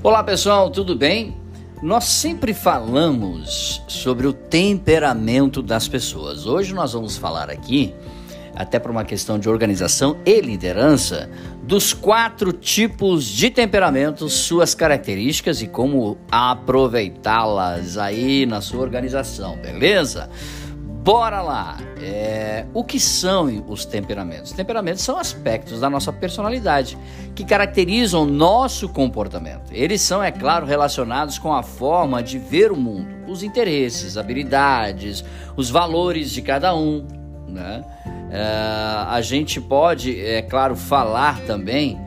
Olá pessoal, tudo bem? Nós sempre falamos sobre o temperamento das pessoas. Hoje nós vamos falar aqui, até por uma questão de organização e liderança, dos quatro tipos de temperamentos, suas características e como aproveitá-las aí na sua organização, beleza? Bora lá! É, o que são os temperamentos? Temperamentos são aspectos da nossa personalidade que caracterizam nosso comportamento. Eles são, é claro, relacionados com a forma de ver o mundo, os interesses, habilidades, os valores de cada um. Né? É, a gente pode, é claro, falar também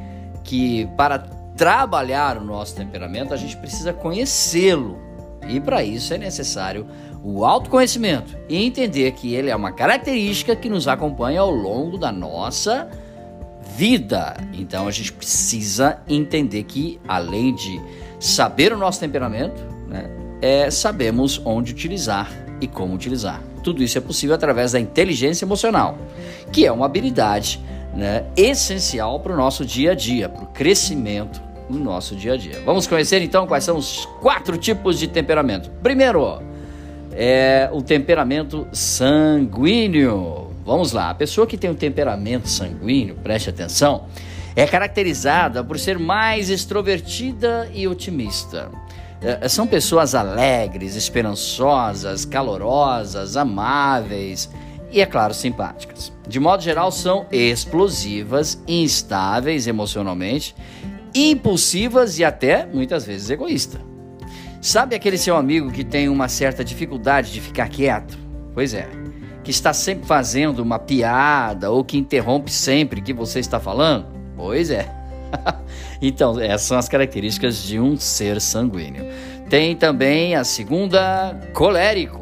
que para trabalhar o nosso temperamento a gente precisa conhecê-lo e para isso é necessário o autoconhecimento e entender que ele é uma característica que nos acompanha ao longo da nossa vida. Então a gente precisa entender que, além de saber o nosso temperamento, né, é, sabemos onde utilizar e como utilizar. Tudo isso é possível através da inteligência emocional, que é uma habilidade né, essencial para o nosso dia a dia, para o crescimento no nosso dia a dia. Vamos conhecer então quais são os quatro tipos de temperamento. Primeiro, é o temperamento sanguíneo. Vamos lá, a pessoa que tem um temperamento sanguíneo, preste atenção, é caracterizada por ser mais extrovertida e otimista. É, são pessoas alegres, esperançosas, calorosas, amáveis e, é claro, simpáticas. De modo geral, são explosivas, instáveis emocionalmente, impulsivas e até muitas vezes egoístas. Sabe aquele seu amigo que tem uma certa dificuldade de ficar quieto? Pois é, que está sempre fazendo uma piada ou que interrompe sempre que você está falando? Pois é. então, essas são as características de um ser sanguíneo. Tem também a segunda, colérico.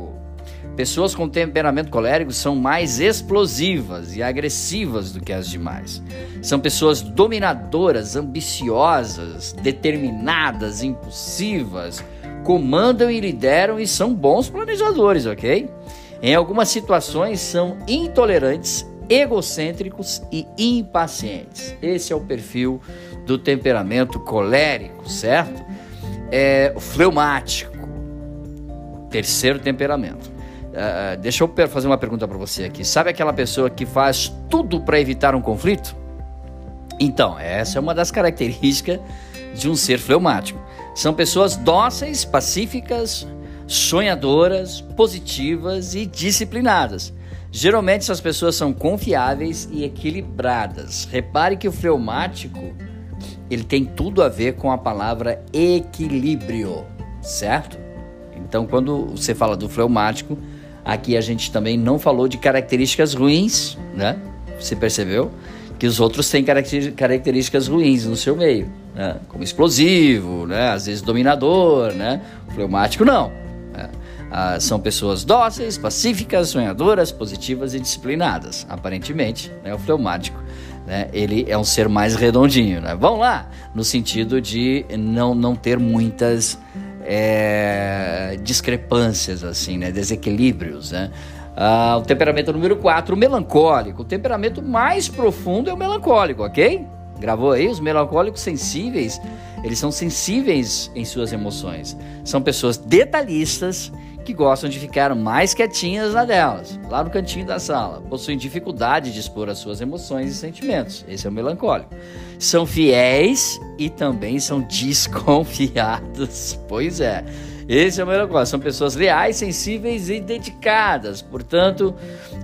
Pessoas com temperamento colérico são mais explosivas e agressivas do que as demais. São pessoas dominadoras, ambiciosas, determinadas, impulsivas comandam e lideram e são bons planejadores, ok? Em algumas situações são intolerantes, egocêntricos e impacientes. Esse é o perfil do temperamento colérico, certo? É o fleumático, terceiro temperamento. Uh, deixa eu fazer uma pergunta para você aqui. Sabe aquela pessoa que faz tudo para evitar um conflito? Então, essa é uma das características de um ser fleumático. São pessoas dóceis, pacíficas, sonhadoras, positivas e disciplinadas. Geralmente essas pessoas são confiáveis e equilibradas. Repare que o fleumático ele tem tudo a ver com a palavra equilíbrio, certo? Então, quando você fala do fleumático, aqui a gente também não falou de características ruins, né? Você percebeu? que os outros têm características ruins no seu meio, né? como explosivo, né? às vezes dominador, né? o fleumático não. Né? Ah, são pessoas dóceis, pacíficas, sonhadoras, positivas e disciplinadas. Aparentemente, né? o fleumático né? ele é um ser mais redondinho. Né? Vamos lá, no sentido de não, não ter muitas é, discrepâncias, assim, né? desequilíbrios. Né? Ah, o temperamento número 4, o melancólico. O temperamento mais profundo é o melancólico, ok? Gravou aí? Os melancólicos sensíveis, eles são sensíveis em suas emoções. São pessoas detalhistas que gostam de ficar mais quietinhas na delas, lá no cantinho da sala. Possuem dificuldade de expor as suas emoções e sentimentos. Esse é o melancólico. São fiéis e também são desconfiados. Pois é. Esse é o negócio. São pessoas leais, sensíveis e dedicadas. Portanto,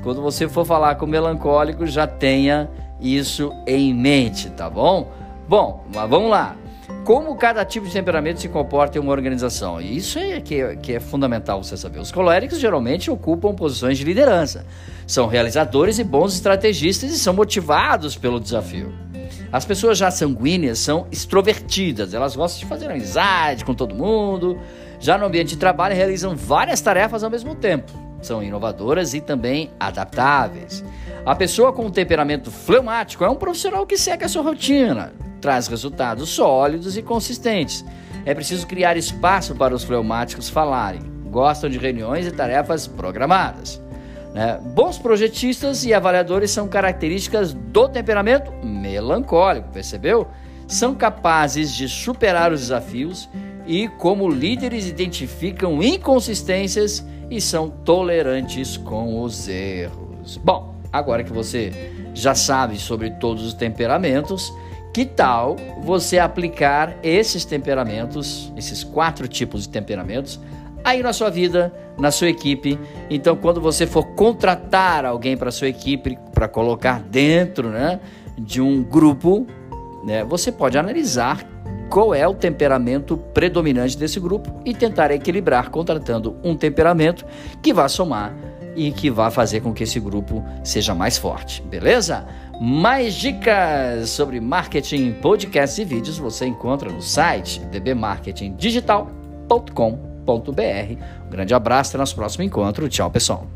quando você for falar com o melancólico, já tenha isso em mente, tá bom? Bom, mas vamos lá. Como cada tipo de temperamento se comporta em uma organização? Isso é que, é que é fundamental você saber. Os coléricos geralmente ocupam posições de liderança. São realizadores e bons estrategistas e são motivados pelo desafio. As pessoas já sanguíneas são extrovertidas, elas gostam de fazer amizade com todo mundo, já no ambiente de trabalho, realizam várias tarefas ao mesmo tempo. São inovadoras e também adaptáveis. A pessoa com um temperamento fleumático é um profissional que segue a sua rotina, traz resultados sólidos e consistentes. É preciso criar espaço para os fleumáticos falarem. Gostam de reuniões e tarefas programadas. Né? Bons projetistas e avaliadores são características do temperamento melancólico, percebeu? são capazes de superar os desafios e, como líderes, identificam inconsistências e são tolerantes com os erros. Bom, agora que você já sabe sobre todos os temperamentos, que tal você aplicar esses temperamentos, esses quatro tipos de temperamentos, aí na sua vida, na sua equipe? Então, quando você for contratar alguém para sua equipe, para colocar dentro né, de um grupo, né, você pode analisar qual é o temperamento predominante desse grupo e tentar equilibrar contratando um temperamento que vá somar e que vá fazer com que esse grupo seja mais forte, beleza? Mais dicas sobre marketing, podcasts e vídeos você encontra no site dbmarketingdigital.com.br. Um grande abraço, até nosso próximo encontro. Tchau, pessoal.